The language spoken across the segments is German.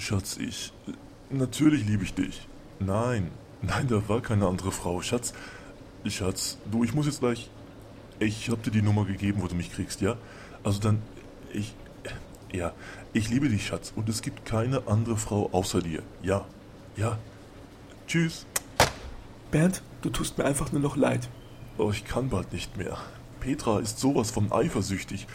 Schatz, ich. Natürlich liebe ich dich. Nein, nein, da war keine andere Frau. Schatz, Schatz, du, ich muss jetzt gleich. Ich hab dir die Nummer gegeben, wo du mich kriegst, ja? Also dann, ich. Ja, ich liebe dich, Schatz, und es gibt keine andere Frau außer dir. Ja, ja. Tschüss. Bernd, du tust mir einfach nur noch leid. Oh, ich kann bald nicht mehr. Petra ist sowas von eifersüchtig.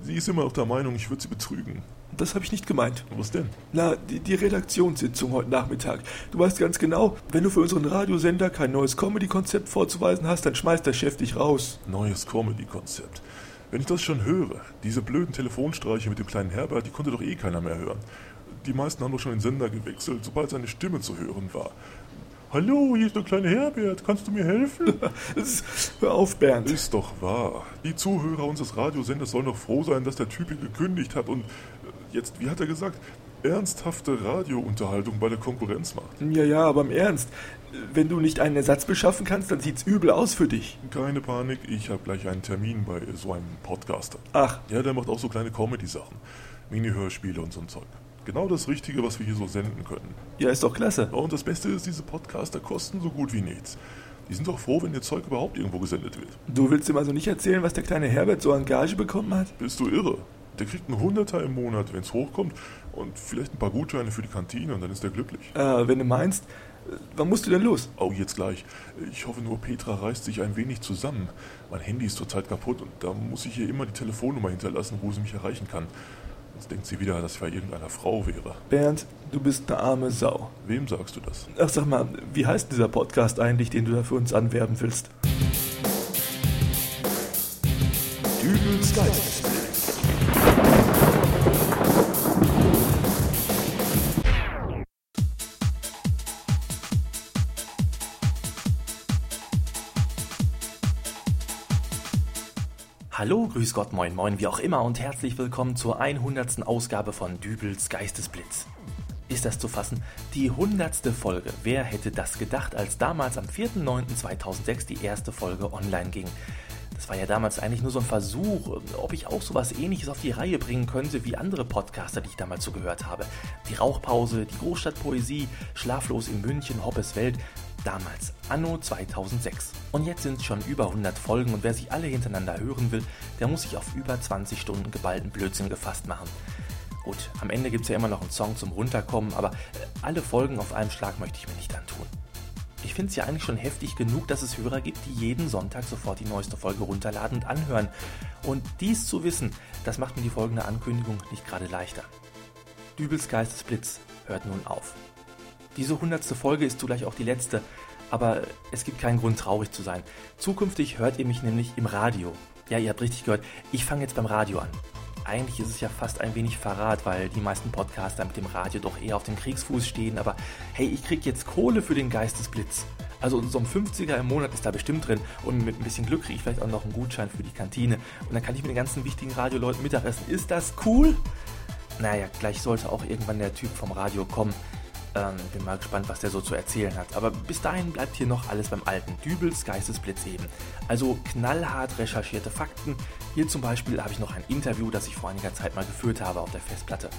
Sie ist immer noch der Meinung, ich würde sie betrügen. Das habe ich nicht gemeint. Was denn? Na, die, die Redaktionssitzung heute Nachmittag. Du weißt ganz genau, wenn du für unseren Radiosender kein neues Comedy-Konzept vorzuweisen hast, dann schmeißt der Chef dich raus. Neues Comedy-Konzept. Wenn ich das schon höre, diese blöden Telefonstreiche mit dem kleinen Herbert, die konnte doch eh keiner mehr hören. Die meisten haben doch schon den Sender gewechselt, sobald seine Stimme zu hören war. Hallo, hier ist der kleine Herbert, kannst du mir helfen? Hör auf, Bernd. Ist doch wahr. Die Zuhörer unseres Radiosenders sollen doch froh sein, dass der Typ hier gekündigt hat und jetzt, wie hat er gesagt, ernsthafte Radiounterhaltung bei der Konkurrenz macht. Ja, ja, aber im Ernst. Wenn du nicht einen Ersatz beschaffen kannst, dann sieht's übel aus für dich. Keine Panik, ich habe gleich einen Termin bei so einem Podcaster. Ach, Ja, der macht auch so kleine Comedy-Sachen. Mini-Hörspiele und so ein Zeug. Genau das Richtige, was wir hier so senden können. ja, ist doch klasse. Und das Beste ist, diese Podcaster kosten so gut wie nichts. Die sind doch froh, wenn ihr Zeug überhaupt irgendwo gesendet wird. Du willst ihm also nicht erzählen, was der kleine Herbert so an Gage bekommen hat? Bist du irre? Der kriegt einen Hunderter im Monat, wenn es hochkommt, und vielleicht ein paar Gutscheine für die Kantine und dann ist er glücklich. Äh, wenn du meinst, äh, wann musst du denn los? Oh, jetzt gleich. Ich hoffe nur, Petra reißt sich ein wenig zusammen. Mein Handy ist zurzeit kaputt und da muss ich ihr immer die Telefonnummer hinterlassen, wo sie mich erreichen kann. Sonst denkt sie wieder, dass ich bei irgendeiner Frau wäre. Bernd, du bist eine arme Sau. Wem sagst du das? Ach, sag mal, wie heißt dieser Podcast eigentlich, den du da für uns anwerben willst? Dübels Geistesblitz. Hallo, grüß Gott, moin, moin, wie auch immer und herzlich willkommen zur 100. Ausgabe von Dübels Geistesblitz. Ist das zu fassen? Die 100. Folge. Wer hätte das gedacht, als damals am 4.9.2006 die erste Folge online ging? Das war ja damals eigentlich nur so ein Versuch, ob ich auch sowas ähnliches auf die Reihe bringen könnte wie andere Podcaster, die ich damals so gehört habe. Die Rauchpause, die Großstadtpoesie, Schlaflos in München, Hoppes Welt. Damals, anno 2006. Und jetzt sind es schon über 100 Folgen und wer sie alle hintereinander hören will, der muss sich auf über 20 Stunden geballten Blödsinn gefasst machen. Gut, am Ende gibt es ja immer noch einen Song zum Runterkommen, aber äh, alle Folgen auf einen Schlag möchte ich mir nicht antun. Ich finde es ja eigentlich schon heftig genug, dass es Hörer gibt, die jeden Sonntag sofort die neueste Folge runterladen und anhören. Und dies zu wissen, das macht mir die folgende Ankündigung nicht gerade leichter. Dübels Geistesblitz hört nun auf. Diese hundertste Folge ist zugleich auch die letzte, aber es gibt keinen Grund traurig zu sein. Zukünftig hört ihr mich nämlich im Radio. Ja, ihr habt richtig gehört, ich fange jetzt beim Radio an. Eigentlich ist es ja fast ein wenig Verrat, weil die meisten Podcaster mit dem Radio doch eher auf dem Kriegsfuß stehen, aber hey, ich krieg jetzt Kohle für den Geistesblitz. Also so ein 50er im Monat ist da bestimmt drin und mit ein bisschen Glück kriege ich vielleicht auch noch einen Gutschein für die Kantine und dann kann ich mit den ganzen wichtigen Radioleuten Mittagessen. Ist das cool? Naja, gleich sollte auch irgendwann der Typ vom Radio kommen. Ähm, bin mal gespannt, was der so zu erzählen hat. Aber bis dahin bleibt hier noch alles beim alten Dübels Geistesblitz eben. Also knallhart recherchierte Fakten. Hier zum Beispiel habe ich noch ein Interview, das ich vor einiger Zeit mal geführt habe auf der Festplatte.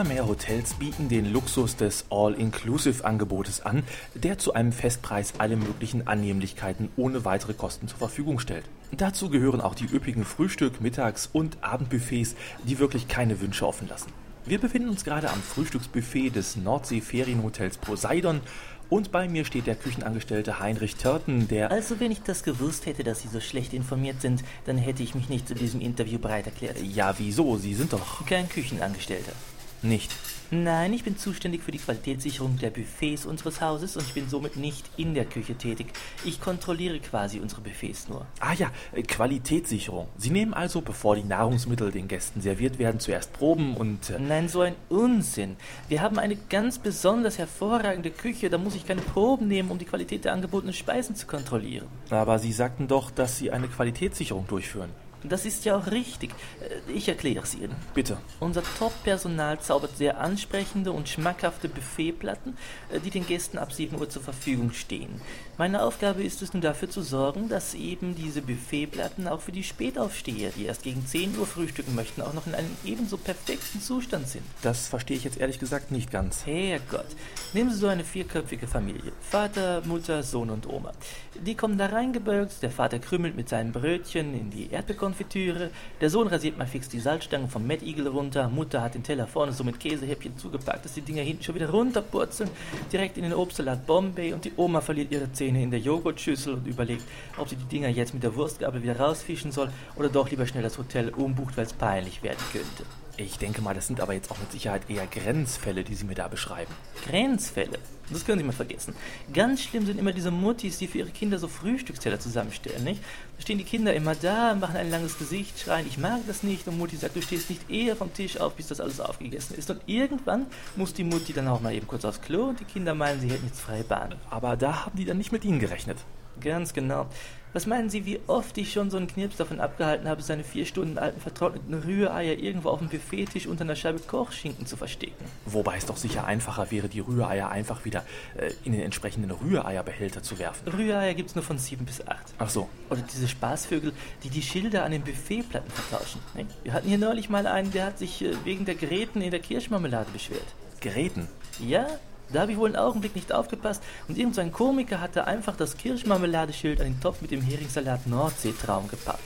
Immer mehr Hotels bieten den Luxus des All-Inclusive-Angebotes an, der zu einem Festpreis alle möglichen Annehmlichkeiten ohne weitere Kosten zur Verfügung stellt. Dazu gehören auch die üppigen Frühstück-, Mittags- und Abendbuffets, die wirklich keine Wünsche offen lassen. Wir befinden uns gerade am Frühstücksbuffet des Nordsee-Ferienhotels Poseidon und bei mir steht der Küchenangestellte Heinrich Törten, der Also wenn ich das gewusst hätte, dass Sie so schlecht informiert sind, dann hätte ich mich nicht zu diesem Interview bereit erklärt. Ja, wieso? Sie sind doch Kein Küchenangestellter. Nicht. Nein, ich bin zuständig für die Qualitätssicherung der Buffets unseres Hauses und ich bin somit nicht in der Küche tätig. Ich kontrolliere quasi unsere Buffets nur. Ah ja, äh, Qualitätssicherung. Sie nehmen also, bevor die Nahrungsmittel den Gästen serviert werden, zuerst Proben und... Äh, Nein, so ein Unsinn. Wir haben eine ganz besonders hervorragende Küche, da muss ich keine Proben nehmen, um die Qualität der angebotenen Speisen zu kontrollieren. aber Sie sagten doch, dass Sie eine Qualitätssicherung durchführen. Das ist ja auch richtig. Äh, Ich erkläre es Ihnen. Bitte. Unser Top-Personal zaubert sehr ansprechende und schmackhafte Buffetplatten, äh, die den Gästen ab 7 Uhr zur Verfügung stehen. Meine Aufgabe ist es nun dafür zu sorgen, dass eben diese Buffetplatten auch für die Spätaufsteher, die erst gegen 10 Uhr frühstücken möchten, auch noch in einem ebenso perfekten Zustand sind. Das verstehe ich jetzt ehrlich gesagt nicht ganz. Herrgott, nehmen Sie so eine vierköpfige Familie. Vater, Mutter, Sohn und Oma. Die kommen da reingebeugt, der Vater krümmelt mit seinen Brötchen in die Erdbeerkonfitüre, der Sohn rasiert mal fix die Salzstangen vom Mad Eagle runter, Mutter hat den Teller vorne so mit Käsehäppchen zugepackt, dass die Dinger hinten schon wieder runterpurzeln, direkt in den Obstsalat Bombay und die Oma verliert ihre Zähne in der Joghurtschüssel und überlegt, ob sie die Dinger jetzt mit der Wurstgabel wieder rausfischen soll oder doch lieber schnell das Hotel umbucht, weil es peinlich werden könnte. Ich denke mal, das sind aber jetzt auch mit Sicherheit eher Grenzfälle, die Sie mir da beschreiben. Grenzfälle. Das können Sie mal vergessen. Ganz schlimm sind immer diese Muttis, die für ihre Kinder so Frühstücksteller zusammenstellen, nicht? Da stehen die Kinder immer da, machen ein langes Gesicht, schreien, ich mag das nicht. Und Mutti sagt, du stehst nicht eher vom Tisch auf, bis das alles aufgegessen ist. Und irgendwann muss die Mutti dann auch mal eben kurz aufs Klo und die Kinder meinen, sie hätten jetzt freie Bahn. Aber da haben die dann nicht mit Ihnen gerechnet. Ganz genau. Was meinen Sie, wie oft ich schon so einen Knirps davon abgehalten habe, seine vier Stunden alten vertrockneten Rühreier irgendwo auf dem Buffettisch unter einer Scheibe Kochschinken zu verstecken? Wobei es doch sicher einfacher wäre, die Rühreier einfach wieder äh, in den entsprechenden Rühreierbehälter zu werfen. Rühreier gibt's nur von 7 bis 8. Ach so. Oder diese Spaßvögel, die die Schilder an den Buffetplatten vertauschen. ne? Wir hatten hier neulich mal einen, der hat sich äh, wegen der Gräten in der Kirschmarmelade beschwert. Geräten. Ja, da habe ich wohl einen Augenblick nicht aufgepasst und irgend so ein Komiker hatte einfach das Kirschmarmeladeschild an den Topf mit dem Heringssalat Nordseetraum gepackt.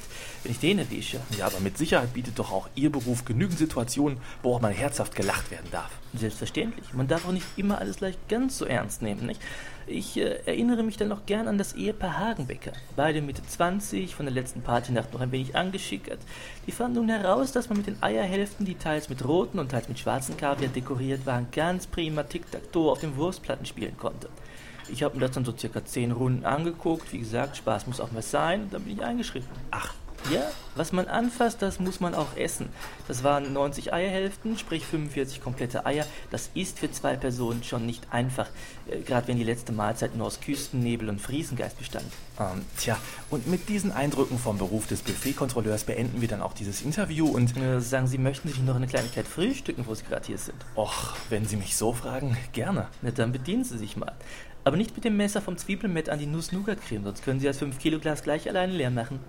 Wenn ich den erwische, Ja, aber mit Sicherheit bietet doch auch Ihr Beruf genügend Situationen, wo auch mal herzhaft gelacht werden darf. Selbstverständlich. Man darf auch nicht immer alles gleich ganz so ernst nehmen, nicht? Ich äh, erinnere mich dann noch gern an das Ehepaar Hagenbecker. Beide Mitte 20, von der letzten Partynacht noch ein wenig angeschickert. Die fanden nun heraus, dass man mit den Eierhälften, die teils mit roten und teils mit schwarzen Kaviar dekoriert waren, ganz prima Tic-Tac-Toe auf den Wurstplatten spielen konnte. Ich habe mir das dann so circa 10 Runden angeguckt. Wie gesagt, Spaß muss auch mal sein. Und dann bin ich eingeschritten. Ach, Ja, was man anfasst, das muss man auch essen. Das waren 90 Eierhälften, sprich 45 komplette Eier. Das ist für zwei Personen schon nicht einfach, äh, gerade wenn die letzte Mahlzeit nur aus Küstennebel und Friesengeist bestand. ähm, tja, und mit diesen Eindrücken vom Beruf des Buffetkontrolleurs beenden wir dann auch dieses Interview und Äh, sagen Sie, möchten Sie noch eine Kleinigkeit frühstücken, wo Sie gerade hier sind? Och, wenn Sie mich so fragen, gerne. Na, dann bedienen Sie sich mal. Aber nicht mit dem Messer vom Zwiebelmett an die Nuss-Nougat-Creme, sonst können Sie das 5-Kilo-Glas gleich alleine leer machen.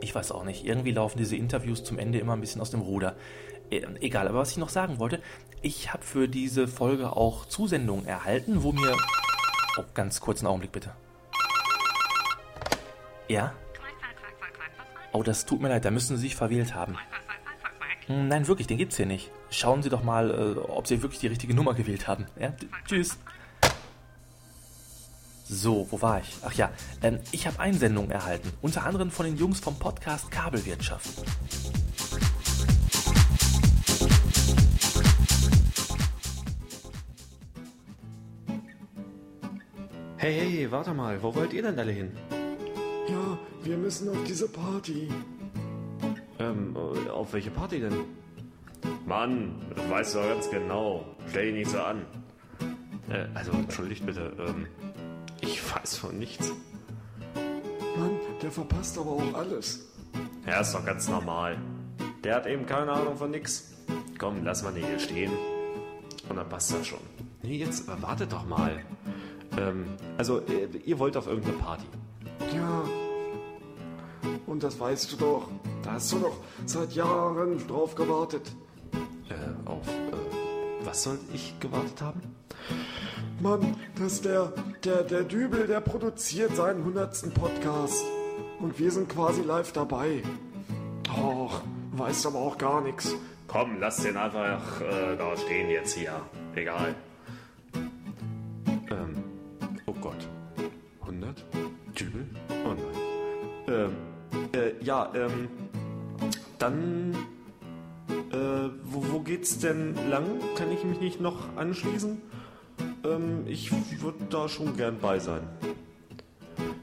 Ich weiß auch nicht, irgendwie laufen diese Interviews zum Ende immer ein bisschen aus dem Ruder. Äh, egal, aber was ich noch sagen wollte, ich habe für diese Folge auch Zusendungen erhalten, wo mir... Oh, ganz kurzen Augenblick bitte. Ja? Oh, das tut mir leid, da müssen Sie sich verwählt haben. Hm, Nein, wirklich, den gibt's hier nicht. Schauen Sie doch mal, äh, ob Sie wirklich die richtige Nummer gewählt haben. Ja? Tschüss. So, wo war ich? Ach ja, ähm, ich habe Einsendungen erhalten, unter anderem von den Jungs vom Podcast Kabelwirtschaft. Hey, hey, warte mal, wo wollt ihr denn alle hin? Ja, wir müssen auf diese Party. Ähm, äh, auf welche Party denn? Mann, das weißt du doch ganz genau. Stell dich nicht so an. Äh, also, entschuldigt bitte, ähm, ich weiß von nichts. Mann, der verpasst aber auch alles. Ja, ist doch ganz normal. Der hat eben keine Ahnung von nix. Komm, lass mal den hier stehen. Und dann passt das schon. Nee, jetzt äh, wartet doch mal. Ähm, also, äh, ihr wollt auf irgendeine Party. Ja. Und das weißt du doch. Da hast du doch seit Jahren drauf gewartet. Äh, auf, äh, was soll ich gewartet haben? Mann, das ist der, der, der Dübel, der produziert seinen hundertsten Podcast. Und wir sind quasi live dabei. Och, weißt aber auch gar nichts. Komm, lass den einfach äh, da stehen jetzt hier. Egal. Ähm, oh Gott. 100? Dübel? Oh nein. Ähm, äh, ja, ähm, dann, äh, wo, wo geht's denn lang? Kann ich mich nicht noch anschließen? Ähm, ich würde da schon gern bei sein.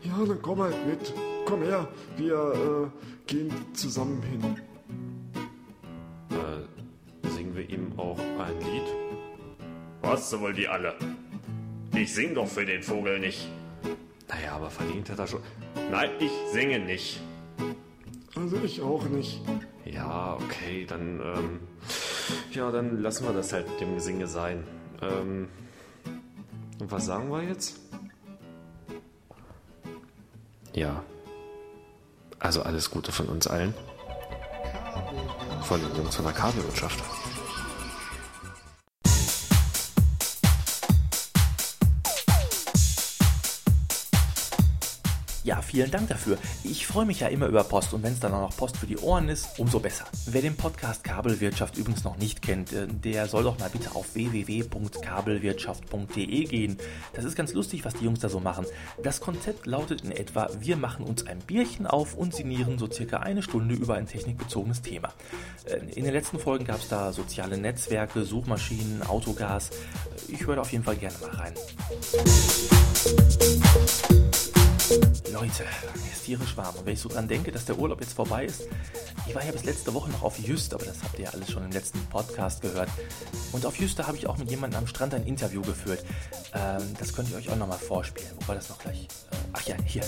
Ja, dann komm halt mit. Komm her, wir äh, gehen zusammen hin. Äh, singen wir ihm auch ein Lied? Was wohl die alle? Ich sing doch für den Vogel nicht. Naja, aber verdient hat er schon. Nein, ich singe nicht. Also ich auch nicht. Ja, okay, dann, ähm, ja, dann lassen wir das halt mit dem Gesinge sein. Ähm, und was sagen wir jetzt? Ja. Also alles Gute von uns allen. Von den Jungs von der Kabelwirtschaft. Ja, vielen Dank dafür. Ich freue mich ja immer über Post und wenn es dann auch noch Post für die Ohren ist, umso besser. Wer den Podcast Kabelwirtschaft übrigens noch nicht kennt, äh, der soll doch mal bitte auf www.kabelwirtschaft.de gehen. Das ist ganz lustig, was die Jungs da so machen. Das Konzept lautet in etwa, wir machen uns ein Bierchen auf und sinnieren so circa eine Stunde über ein technikbezogenes Thema. Äh, in den letzten Folgen gab es da soziale Netzwerke, Suchmaschinen, Autogas. Ich höre auf jeden Fall gerne mal rein. Leute, mir ist tierisch warm. Und wenn ich so dran denke, dass der Urlaub jetzt vorbei ist, ich war ja bis letzte Woche noch auf Jüst, aber das habt ihr ja alles schon im letzten Podcast gehört. Und auf Jüst, habe ich auch mit jemandem am Strand ein Interview geführt. Ähm, das könnt ihr euch auch nochmal vorspielen. Wo war das noch gleich? Äh, ach ja, hier.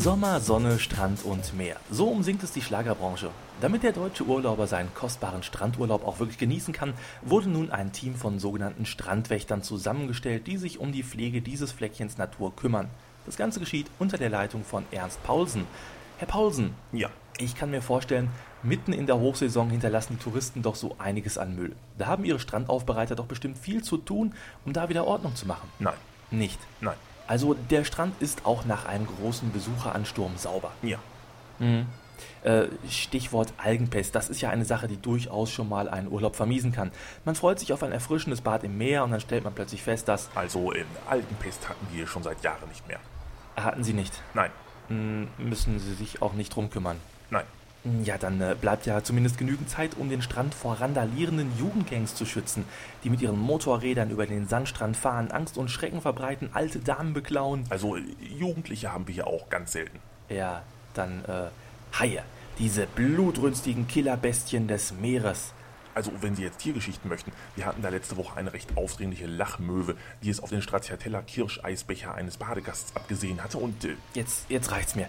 Sommer, Sonne, Strand und Meer. So umsingt es die Schlagerbranche. Damit der deutsche Urlauber seinen kostbaren Strandurlaub auch wirklich genießen kann, wurde nun ein Team von sogenannten Strandwächtern zusammengestellt, die sich um die Pflege dieses Fleckchens Natur kümmern. Das Ganze geschieht unter der Leitung von Ernst Paulsen. Herr Paulsen, Ja, ich kann mir vorstellen, mitten in der Hochsaison hinterlassen die Touristen doch so einiges an Müll. Da haben Ihre Strandaufbereiter doch bestimmt viel zu tun, um da wieder Ordnung zu machen. nein, Nicht. nein, Also der Strand ist auch nach einem großen Besucheransturm sauber. ja. Äh, Stichwort Algenpest, das ist ja eine Sache, die durchaus schon mal einen Urlaub vermiesen kann. Man freut sich auf ein erfrischendes Bad im Meer und dann stellt man plötzlich fest, dass Also in Altenpest hatten wir schon seit Jahren nicht mehr. hatten sie nicht. Nein, Hm, Müssen sie sich auch nicht drum kümmern. nein. Ja, dann äh, bleibt ja zumindest genügend Zeit, um den Strand vor randalierenden Jugendgangs zu schützen, die mit ihren Motorrädern über den Sandstrand fahren, Angst und Schrecken verbreiten, alte Damen beklauen. Also äh, Jugendliche haben wir hier auch ganz selten. Ja, dann äh, Haie, diese blutrünstigen Killerbestien des Meeres. Also, wenn Sie jetzt Tiergeschichten möchten, wir hatten da letzte Woche eine recht aufdringliche Lachmöwe, die es auf den Stracciatella Kirscheisbecher eines Badegasts abgesehen hatte und äh, Jetzt, jetzt reicht's mir.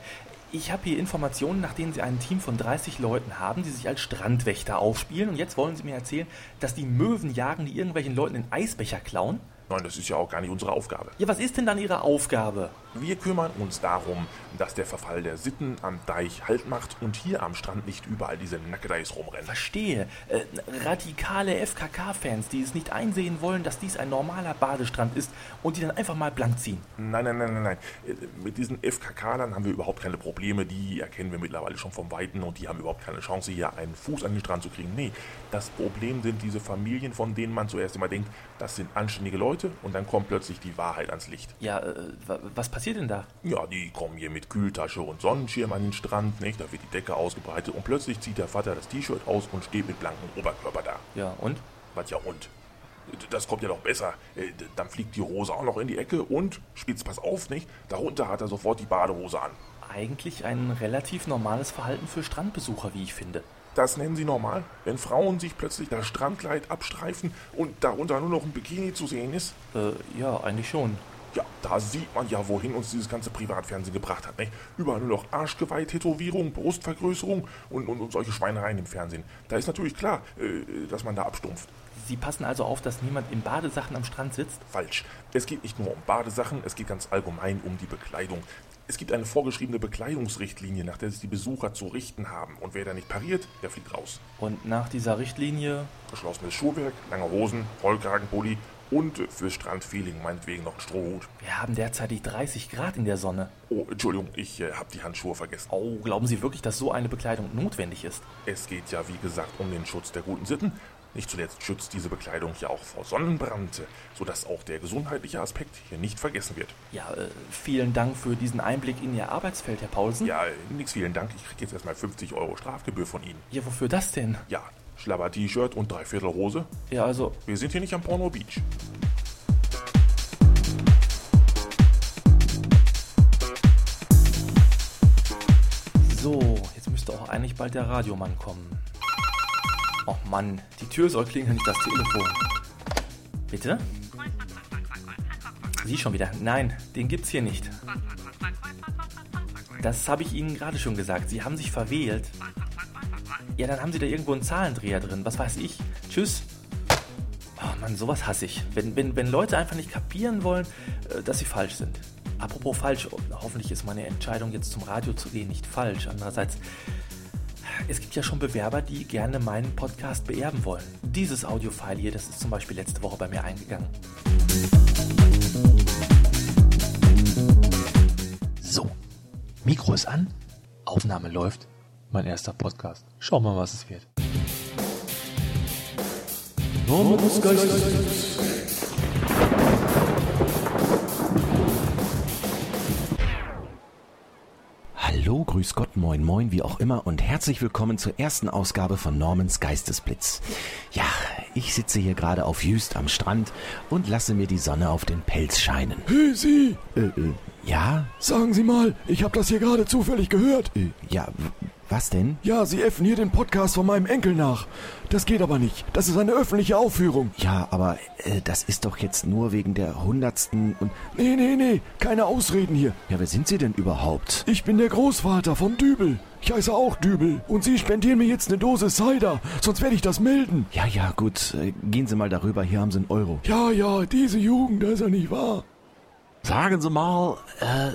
Ich habe hier Informationen, nach denen Sie ein Team von 30 Leuten haben, die sich als Strandwächter aufspielen. Und jetzt wollen Sie mir erzählen, dass die Möwen jagen, die irgendwelchen Leuten den Eisbecher klauen? Nein, das ist ja auch gar nicht unsere Aufgabe. Ja, was ist denn dann Ihre Aufgabe? Wir kümmern uns darum, dass der Verfall der Sitten am Deich Halt macht und hier am Strand nicht überall diese Nackedeis rumrennen. Verstehe. Äh, radikale FKK-Fans, die es nicht einsehen wollen, dass dies ein normaler Badestrand ist und die dann einfach mal blank ziehen. Nein, nein, nein, nein, nein. Äh, Mit diesen FKK-Lern haben wir überhaupt keine Probleme. Die erkennen wir mittlerweile schon vom Weiten und die haben überhaupt keine Chance, hier einen Fuß an den Strand zu kriegen. Nee, das Problem sind diese Familien, von denen man zuerst immer denkt, das sind anständige Leute und dann kommt plötzlich die Wahrheit ans Licht. Ja, äh, wa- was passiert denn da? Ja, die kommen hier mit Kühltasche und Sonnenschirm an den Strand, nicht? Da wird die Decke ausgebreitet und plötzlich zieht der Vater das T-Shirt aus und steht mit blankem Oberkörper da. Ja, und? Was ja und? Das kommt ja noch besser. Äh, Dann fliegt die Hose auch noch in die Ecke und, spitz pass auf, nicht? Darunter hat er sofort die Badehose an. Eigentlich ein relativ normales Verhalten für Strandbesucher, wie ich finde. Das nennen sie normal, wenn Frauen sich plötzlich das Strandkleid abstreifen und darunter nur noch ein Bikini zu sehen ist? Äh, ja, eigentlich schon. Ja, da sieht man ja, wohin uns dieses ganze Privatfernsehen gebracht hat. Nicht? Überall nur noch Arschgeweih, Tätowierung, Brustvergrößerung und, und, und solche Schweinereien im Fernsehen. Da ist natürlich klar, äh, dass man da abstumpft. Sie passen also auf, dass niemand in Badesachen am Strand sitzt? Falsch. Es geht nicht nur um Badesachen, es geht ganz allgemein um die Bekleidung. Es gibt eine vorgeschriebene Bekleidungsrichtlinie, nach der sich die Besucher zu richten haben. Und wer da nicht pariert, der fliegt raus. Und nach dieser Richtlinie, Geschlossenes Schuhwerk, lange Hosen, Rollkragenpulli und äh, für Strandfeeling meinetwegen noch ein Strohhut. wir haben derzeitig 30 Grad in der Sonne. Oh, Entschuldigung, ich äh, habe die Handschuhe vergessen. Oh, glauben Sie wirklich, dass so eine Bekleidung notwendig ist? Es geht ja, wie gesagt, um den Schutz der guten Sitten. Nicht zuletzt schützt diese Bekleidung ja auch vor Sonnenbrand, sodass auch der gesundheitliche Aspekt hier nicht vergessen wird. Ja, äh, vielen Dank für diesen Einblick in Ihr Arbeitsfeld, Herr Paulsen. Ja, nix vielen Dank, ich krieg jetzt erstmal 50 Euro Strafgebühr von Ihnen. Ja, wofür das denn? Ja, Schlabber-T-Shirt und Dreiviertel-Hose. Ja, also, Wir sind hier nicht am Porno Beach. so, jetzt müsste auch eigentlich bald der Radiomann kommen. Oh Mann, die Tür soll klingeln, nicht das Telefon. Bitte? Sie schon wieder. Nein, den gibt's hier nicht. Das habe ich Ihnen gerade schon gesagt. Sie haben sich verwählt. Ja, dann haben Sie da irgendwo einen Zahlendreher drin. Was weiß ich. Tschüss. Oh Mann, sowas hasse ich. Wenn, wenn, wenn Leute einfach nicht kapieren wollen, äh, dass sie falsch sind. Apropos falsch, hoffentlich ist meine Entscheidung jetzt zum Radio zu gehen nicht falsch. Andererseits, es gibt ja schon Bewerber, die gerne meinen Podcast beerben wollen. Dieses Audiofile hier, das ist zum Beispiel letzte Woche bei mir eingegangen. So, Mikro ist an, Aufnahme läuft. Mein erster Podcast. Schauen wir mal, was es wird. Hallo, grüß Gott, moin, moin, wie auch immer und herzlich willkommen zur ersten Ausgabe von Normans Geistesblitz. Ja, ich sitze hier gerade auf Jüst am Strand und lasse mir die Sonne auf den Pelz scheinen. Hey, Sie! Äh, äh, ja? Sagen Sie mal, ich habe das hier gerade zufällig gehört. Äh, ja, was denn? Ja, Sie äffen hier den Podcast von meinem Enkel nach. Das geht aber nicht. Das ist eine öffentliche Aufführung. Ja, aber äh, das ist doch jetzt nur wegen der hundertsten und... Nee, nee, nee, keine Ausreden hier. Ja, wer sind Sie denn überhaupt? Ich bin der Großvater von Dübel. Ich heiße auch Dübel. Und Sie spendieren mir jetzt eine Dose Cider, sonst werde ich das melden. Ja, ja, gut. Äh, gehen Sie mal darüber, hier haben Sie einen Euro. Ja, ja, diese Jugend, das ist ja nicht wahr. Sagen Sie mal, äh,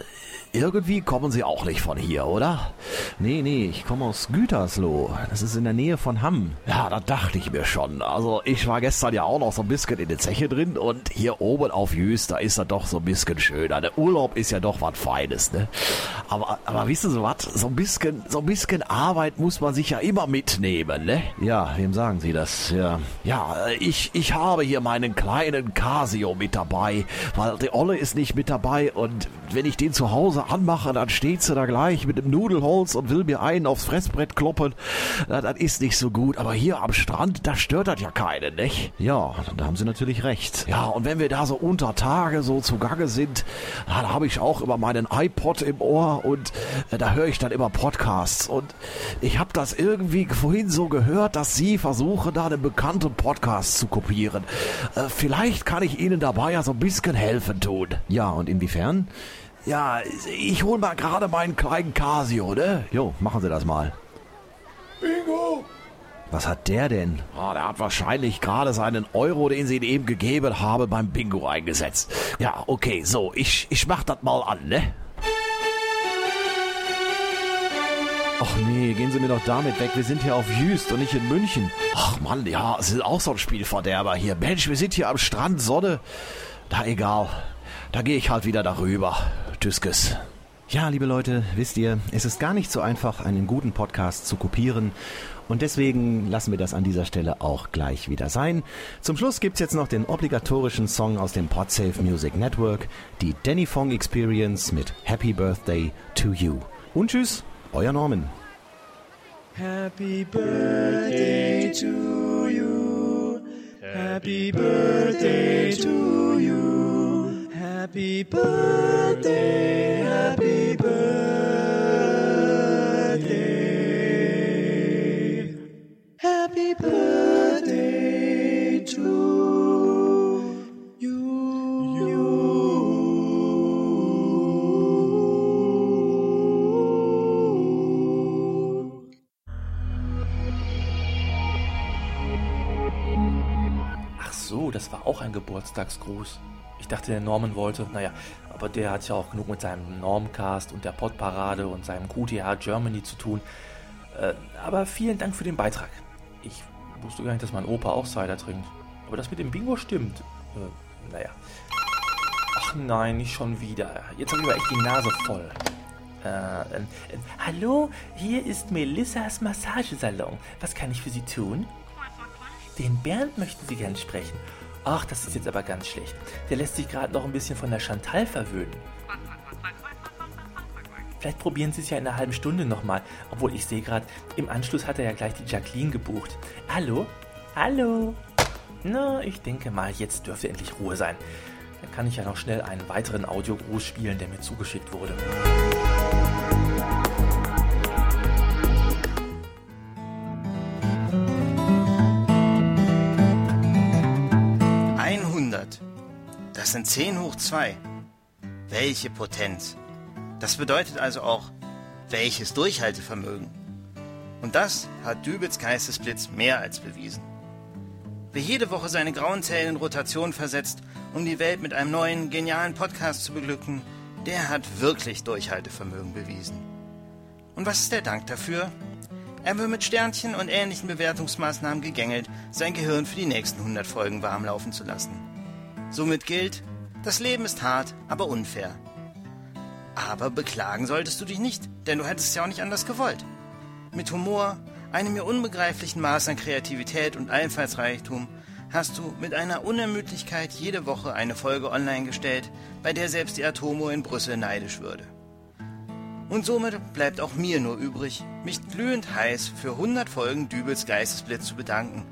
irgendwie kommen Sie auch nicht von hier, oder? Nee, nee, ich komme aus Gütersloh. Das ist in der Nähe von Hamm. Ja, das dachte ich mir schon. Also ich war gestern ja auch noch so ein bisschen in der Zeche drin und hier oben auf Jüst, da ist das doch so ein bisschen schöner. Der Urlaub ist ja doch was Feines, ne? Aber, aber wissen Sie was? So ein bisschen, so ein bisschen Arbeit muss man sich ja immer mitnehmen, ne? Ja, wem sagen Sie das? Ja, ja ich, ich habe hier meinen kleinen Casio mit dabei, weil der Olle ist nicht mit dabei und wenn ich den zu Hause anmache, dann steht sie da gleich mit dem Nudelholz und will mir einen aufs Fressbrett kloppen. Na, das ist nicht so gut. Aber hier am Strand, da stört das ja keinen, nicht? Ja, da haben Sie natürlich recht. Ja, und wenn wir da so unter Tage so zugange sind, na, da habe ich auch immer meinen iPod im Ohr und äh, da höre ich dann immer Podcasts. Und ich habe das irgendwie vorhin so gehört, dass Sie versuchen, da einen bekannten Podcast zu kopieren. Äh, vielleicht kann ich Ihnen dabei ja so ein bisschen helfen tun. Ja, und inwiefern? Ja, ich hol mal gerade meinen kleinen Casio, ne? Jo, machen Sie das mal. Bingo! Was hat der denn? Ah, der hat wahrscheinlich gerade seinen Euro, den Sie ihm eben gegeben haben, beim Bingo eingesetzt. Ja, okay, so, ich, ich mach das mal an, ne? Ach nee, gehen Sie mir doch damit weg. Wir sind hier auf Jüst und nicht in München. Ach Mann, ja, es ist auch so ein Spielverderber hier. Mensch, wir sind hier am Strand, Sonne. Na egal, da gehe ich halt wieder darüber. Tschüsskes. Ja, liebe Leute, wisst ihr, es ist gar nicht so einfach, einen guten Podcast zu kopieren. Und deswegen lassen wir das an dieser Stelle auch gleich wieder sein. Zum Schluss gibt's jetzt noch den obligatorischen Song aus dem Podsafe Music Network, die Danny Fong Experience mit Happy Birthday to You. Und tschüss, euer Norman. Happy birthday to you. Happy birthday to you. Happy birthday, happy birthday. Happy birthday to you. Ach so, das war auch ein Geburtstagsgruß. Ich dachte, der Norman wollte, naja, aber der hat ja auch genug mit seinem Normcast und der Podparade und seinem QTH Germany zu tun. Äh, aber vielen Dank für den Beitrag. Ich wusste gar nicht, dass mein Opa auch Cider trinkt. Aber das mit dem Bingo stimmt. Äh, naja. Ach nein, nicht schon wieder. Jetzt habe ich aber echt die Nase voll. Äh, ähm, äh, Hallo, hier ist Melissas Massagesalon. Was kann ich für Sie tun? Den Bernd möchten Sie gern sprechen. Ach, das ist jetzt aber ganz schlecht. Der lässt sich gerade noch ein bisschen von der Chantal verwöhnen. Vielleicht probieren Sie es ja in einer halben Stunde nochmal. Obwohl ich sehe gerade, im Anschluss hat er ja gleich die Jacqueline gebucht. Hallo? Hallo? Na, ich denke mal, jetzt dürfte endlich Ruhe sein. Dann kann ich ja noch schnell einen weiteren Audiogruß spielen, der mir zugeschickt wurde. Das sind 10 hoch 2. Welche Potenz. Das bedeutet also auch, welches Durchhaltevermögen. Und das hat Dübels Geistesblitz mehr als bewiesen. Wer jede Woche seine grauen Zellen in Rotation versetzt, um die Welt mit einem neuen, genialen Podcast zu beglücken, der hat wirklich Durchhaltevermögen bewiesen. Und was ist der Dank dafür? Er wird mit Sternchen und ähnlichen Bewertungsmaßnahmen gegängelt, sein Gehirn für die nächsten 100 Folgen warm laufen zu lassen. Somit gilt, das Leben ist hart, aber unfair. Aber beklagen solltest du dich nicht, denn du hättest es ja auch nicht anders gewollt. Mit Humor, einem mir unbegreiflichen Maß an Kreativität und Einfallsreichtum hast du mit einer Unermüdlichkeit jede Woche eine Folge online gestellt, bei der selbst die Atomo in Brüssel neidisch würde. Und somit bleibt auch mir nur übrig, mich glühend heiß für 100 Folgen Dübels Geistesblitz zu bedanken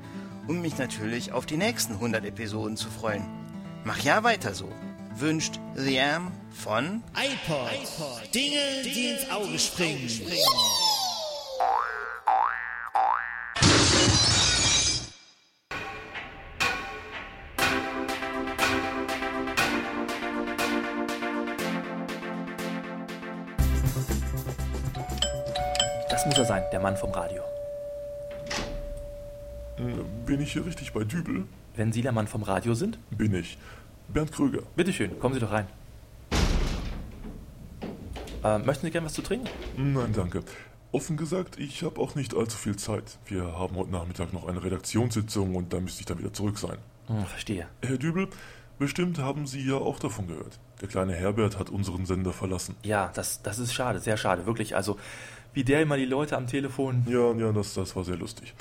und mich natürlich auf die nächsten 100 Episoden zu freuen. Mach ja weiter so. Wünscht The Am von iPod. Dinge, die ins Auge springen. Das muss er sein, der Mann vom Radio. Bin ich hier richtig bei Dübel? Wenn Sie der Mann vom Radio sind, Bin ich. Bernd Kröger. bitteschön, kommen Sie doch rein. Äh, möchten Sie gern was zu trinken? Nein, danke. Offen gesagt, ich habe auch nicht allzu viel Zeit. Wir haben heute Nachmittag noch eine Redaktionssitzung und da müsste ich dann wieder zurück sein. Hm, verstehe. Herr Dübel, bestimmt haben Sie ja auch davon gehört. Der kleine Herbert hat unseren Sender verlassen. Ja, das, das ist schade, sehr schade, wirklich. Also, wie der immer die Leute am Telefon. Ja, ja, das, das war sehr lustig.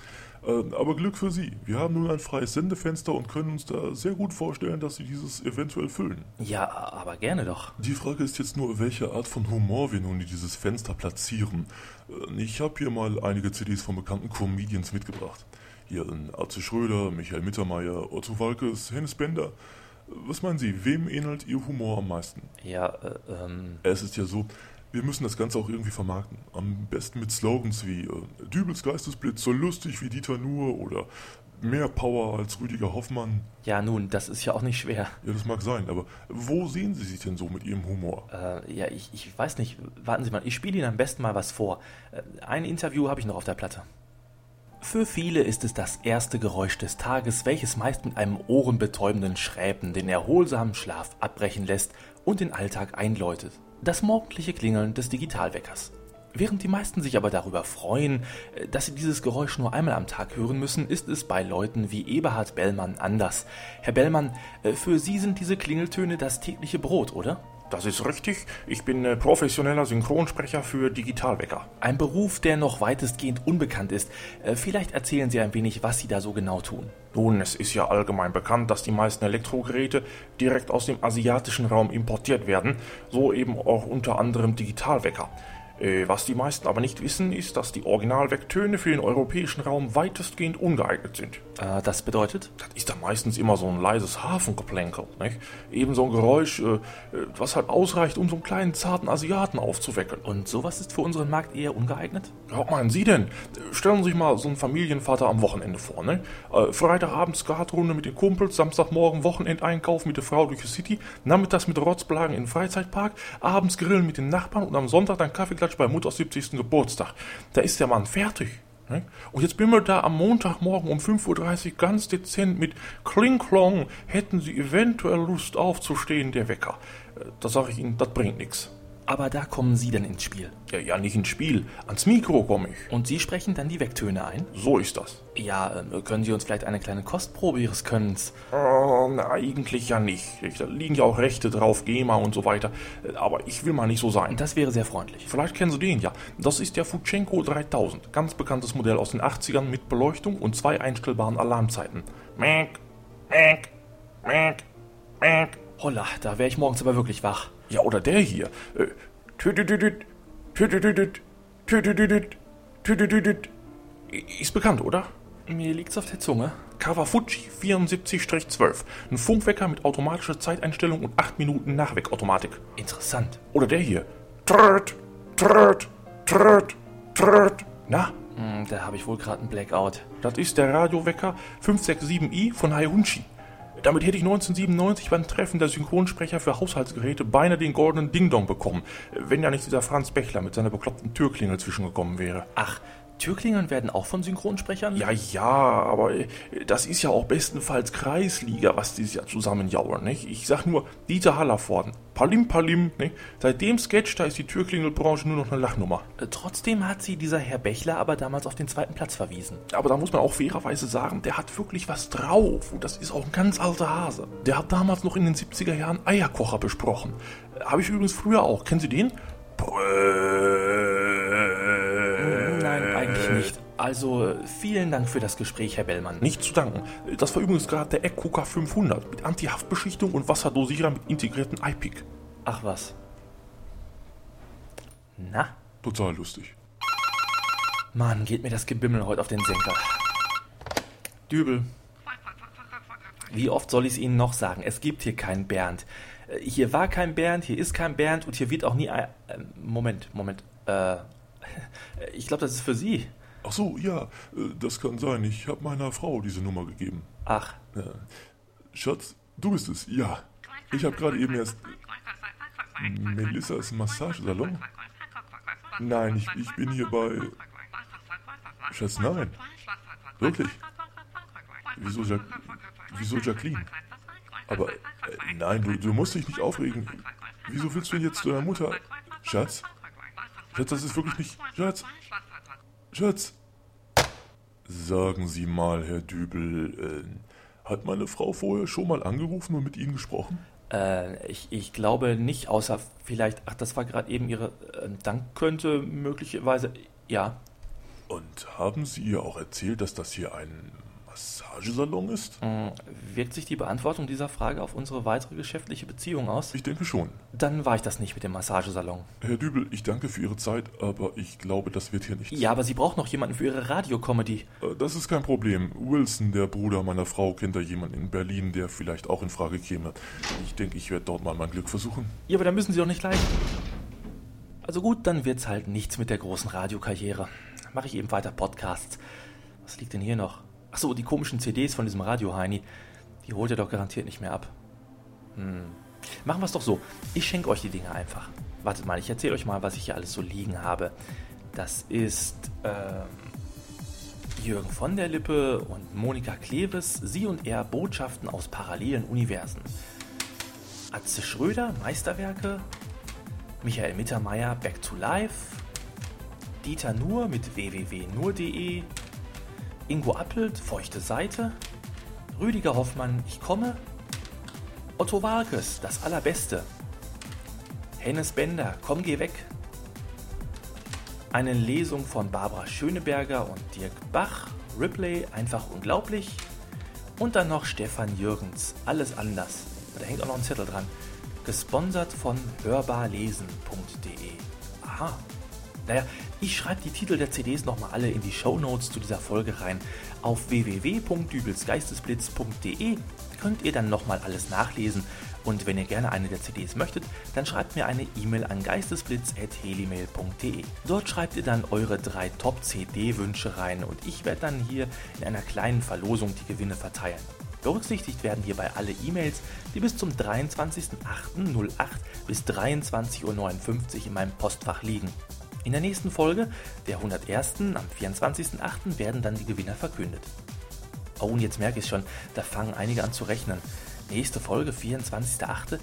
Äh, aber Glück für Sie. Wir haben nun ein freies Sendefenster und können uns da sehr gut vorstellen, dass Sie dieses eventuell füllen. Ja, aber gerne doch. Die Frage ist jetzt nur, welche Art von Humor wir nun in dieses Fenster platzieren. Äh, Ich habe hier mal einige CDs von bekannten Comedians mitgebracht. Hier in Arze Schröder, Michael Mittermeier, Otto Walkes, Hennes Bender. Äh, Was meinen Sie, wem ähnelt Ihr Humor am meisten? Ja, äh, ähm, Es ist ja so, wir müssen das Ganze auch irgendwie vermarkten. Am besten mit Slogans wie äh, Dübels Geistesblitz so lustig wie Dieter Nuhr oder mehr Power als Rüdiger Hoffmann. ja nun, das ist ja auch nicht schwer. Ja, das mag sein, aber wo sehen Sie sich denn so mit Ihrem Humor? Äh, ja, ich, ich weiß nicht. Warten Sie mal, ich spiele Ihnen am besten mal was vor. Äh, ein Interview habe ich noch auf der Platte. Für viele ist es das erste Geräusch des Tages, welches meist mit einem ohrenbetäubenden Schräpen den erholsamen Schlaf abbrechen lässt und den Alltag einläutet. Das morgendliche Klingeln des Digitalweckers. Während die meisten sich aber darüber freuen, äh, dass sie dieses Geräusch nur einmal am Tag hören müssen, ist es bei Leuten wie Eberhard Bellmann anders. Herr Bellmann, äh, für Sie sind diese Klingeltöne das tägliche Brot, oder? Das ist richtig. Ich bin äh, professioneller Synchronsprecher für Digitalwecker. Ein Beruf, der noch weitestgehend unbekannt ist. Äh, Vielleicht erzählen Sie ein wenig, was Sie da so genau tun. Nun, es ist ja allgemein bekannt, dass die meisten Elektrogeräte direkt aus dem asiatischen Raum importiert werden, so eben auch unter anderem Digitalwecker. Äh, Was die meisten aber nicht wissen, ist, dass die Originalwecktöne für den europäischen Raum weitestgehend ungeeignet sind. Äh, Das bedeutet? Das ist dann meistens immer so ein leises Hafengeplänkel, nicht? Eben so ein Geräusch, äh, äh, was halt ausreicht, um so einen kleinen zarten Asiaten aufzuwecken. Und sowas ist für unseren Markt eher ungeeignet? Ja, was meinen Sie denn? Stellen Sie sich mal so einen Familienvater am Wochenende vor, ne? Äh, Freitagabend Skatrunde mit den Kumpels, Samstagmorgen Wochenendeinkauf mit der Frau durch die City, nachmittags mit Rotzblagen im Freizeitpark, abends grillen mit den Nachbarn und am Sonntag dann Kaffeeklatsch bei Mutters 70. Geburtstag. Da ist der Mann fertig. Ne? Und jetzt bimmelt da am Montagmorgen um 5.30 Uhr ganz dezent mit Kling-Klong, hätten Sie eventuell Lust aufzustehen, der Wecker. Äh, Da sage ich Ihnen, das bringt nichts. Aber da kommen Sie dann ins Spiel. Ja, ja, nicht ins Spiel. Ans Mikro komme ich. Und Sie sprechen dann die Wecktöne ein? So ist das. Ja, äh, können Sie uns vielleicht eine kleine Kostprobe Ihres Könnens? Na, eigentlich ja nicht. Da liegen ja auch Rechte drauf, GEMA und so weiter. Aber ich will mal nicht so sein. Das wäre sehr freundlich. Vielleicht kennen Sie den ja. Das ist der Futschenko 3000. Ganz bekanntes Modell aus den 80ern mit Beleuchtung und zwei einstellbaren Alarmzeiten. Mäk, mäk, mäk, mäk. Holla, da wäre ich morgens aber wirklich wach. Ja, oder der hier. Äh. Ist bekannt, oder? Mir liegt's auf der Zunge. Kawafuchi 74-12. Ein Funkwecker mit automatischer Zeiteinstellung und 8 Minuten Nachweckautomatik. Interessant. Oder der hier. Tröt, tröt, tröt, tröt. Na, Hm, da habe ich wohl gerade einen Blackout. das ist der Radiowecker 567i von Haihunchi. Damit hätte ich 1997 beim Treffen der Synchronsprecher für Haushaltsgeräte beinahe den goldenen Ding-Dong bekommen, wenn ja nicht dieser Franz Bechler mit seiner bekloppten Türklingel zwischengekommen wäre. Ach, Türklingeln werden auch von Synchronsprechern? Ja, ja, aber äh, das ist ja auch bestenfalls Kreisliga, was dieses Jahr zusammenjauern, nicht? Ich sag nur, Dieter Hallervorden, Palim Palim, nicht? Seit dem Sketch, da ist die Türklingelbranche nur noch eine Lachnummer. Äh, Trotzdem hat sie dieser Herr Bechler aber damals auf den zweiten Platz verwiesen. Aber da muss man auch fairerweise sagen, der hat wirklich was drauf. Und das ist auch ein ganz alter Hase. Der hat damals noch in den 70er Jahren Eierkocher besprochen. Äh, Habe ich übrigens früher auch. Kennen Sie den? Nein, eigentlich nicht. Also, äh, vielen Dank für das Gespräch, Herr Bellmann. Nicht zu danken. Das war übrigens gerade der Eckgucker 500 mit Anti-Haftbeschichtung und Wasserdosierer mit integrierten iPic. Ach was. Na? Total lustig. Mann, geht mir das Gebimmel heute auf den Senker. Dübel. Wie oft soll ich es Ihnen noch sagen? Es gibt hier keinen Bernd. Äh, Hier war kein Bernd, hier ist kein Bernd und hier wird auch nie ein... äh, Moment, Moment. Äh, ich glaube, das ist für Sie. Ach so, ja, äh, das kann sein. Ich habe meiner Frau diese Nummer gegeben. Ach, Ja. Schatz, du bist es, ja. Ich habe gerade eben erst... Melissas Massagesalon? Nein, ich, ich bin hier bei... Schatz, nein. Wirklich? Wieso, Jack, wieso Jacqueline? Aber äh, nein, du, du musst dich nicht aufregen. Wieso willst du jetzt zu deiner Mutter? Schatz? Schatz, das ist wirklich nicht... Schatz? Schatz? Sagen Sie mal, Herr Dübel, äh, hat meine Frau vorher schon mal angerufen und mit Ihnen gesprochen? äh, ich, ich glaube nicht, außer vielleicht... Ach, das war gerade eben Ihre... Äh, dann könnte möglicherweise... Ja. Und haben Sie ihr auch erzählt, dass das hier ein Massagesalon ist? Hm, Wirkt sich die Beantwortung dieser Frage auf unsere weitere geschäftliche Beziehung aus? Ich denke schon. Dann war ich das nicht mit dem Massagesalon. Herr Dübel, ich danke für Ihre Zeit, aber ich glaube, das wird hier nichts. Ja, aber Sie braucht noch jemanden für Ihre Radiocomedy. Äh, Das ist kein Problem. Wilson, der Bruder meiner Frau, kennt da jemanden in Berlin, der vielleicht auch in Frage käme. Ich denke, ich werde dort mal mein Glück versuchen. Ja, aber da müssen Sie doch nicht leiden. Also gut, dann wird's halt nichts mit der großen Radiokarriere. Mache ich eben weiter Podcasts. Was liegt denn hier noch? Ach so, die komischen CDs von diesem Radio-Heini. Die holt er doch garantiert nicht mehr ab. Hm. Machen wir es doch so. Ich schenke euch die Dinge einfach. Wartet mal, ich erzähle euch mal, was ich hier alles so liegen habe. Das ist ähm, Jürgen von der Lippe und Monika Kleves, sie und er Botschaften aus parallelen Universen. Atze Schröder, Meisterwerke, Michael Mittermeier, Back to Life, Dieter Nuhr mit www.nur.de, Ingo Appelt, Feuchte Seite, Rüdiger Hoffmann, Ich komme, Otto Walkes, Das Allerbeste, Hennes Bender, Komm, geh weg, eine Lesung von Barbara Schöneberger und Dirk Bach, Ripley, einfach unglaublich, und dann noch Stefan Jürgens, Alles anders. Da hängt auch noch ein Zettel dran. Gesponsert von hörbarlesen.de. Aha. Naja, ich schreibe die Titel der CDs nochmal alle in die Shownotes zu dieser Folge rein. Auf www.dübelsgeistesblitz.de könnt ihr dann nochmal alles nachlesen. Und wenn ihr gerne eine der CDs möchtet, dann schreibt mir eine E-Mail an geistesblitz.helimail.de. Dort schreibt ihr dann eure drei Top-CD-Wünsche rein und ich werde dann hier in einer kleinen Verlosung die Gewinne verteilen. Berücksichtigt werden hierbei alle E-Mails, die bis zum 23.08.08 bis 23.59 Uhr in meinem Postfach liegen. In der nächsten Folge, der 101. am 24.08. werden dann die Gewinner verkündet. Oh, und jetzt merke ich schon, da fangen einige an zu rechnen. Nächste Folge, 24.08.,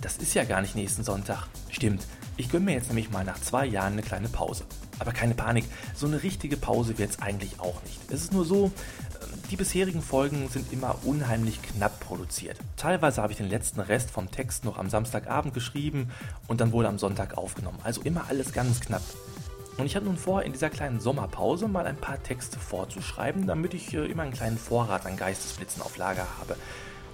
das ist ja gar nicht nächsten Sonntag. Stimmt, ich gönne mir jetzt nämlich mal nach zwei Jahren eine kleine Pause. Aber keine Panik, so eine richtige Pause wird es eigentlich auch nicht. Es ist nur so, die bisherigen Folgen sind immer unheimlich knapp produziert. Teilweise habe ich den letzten Rest vom Text noch am Samstagabend geschrieben und dann wurde am Sonntag aufgenommen. Also immer alles ganz knapp. Und ich habe nun vor, in dieser kleinen Sommerpause mal ein paar Texte vorzuschreiben, damit ich äh, immer einen kleinen Vorrat an Geistesblitzen auf Lager habe.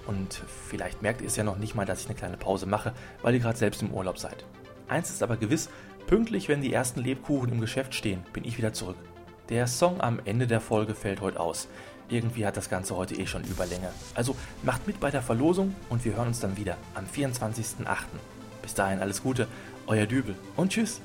Und vielleicht merkt ihr es ja noch nicht mal, dass ich eine kleine Pause mache, weil ihr gerade selbst im Urlaub seid. Eins ist aber gewiss, pünktlich, wenn die ersten Lebkuchen im Geschäft stehen, bin ich wieder zurück. Der Song am Ende der Folge fällt heute aus. Irgendwie hat das Ganze heute eh schon Überlänge. Also macht mit bei der Verlosung und wir hören uns dann wieder am 24.08. Bis dahin alles Gute, euer Dübel und tschüss.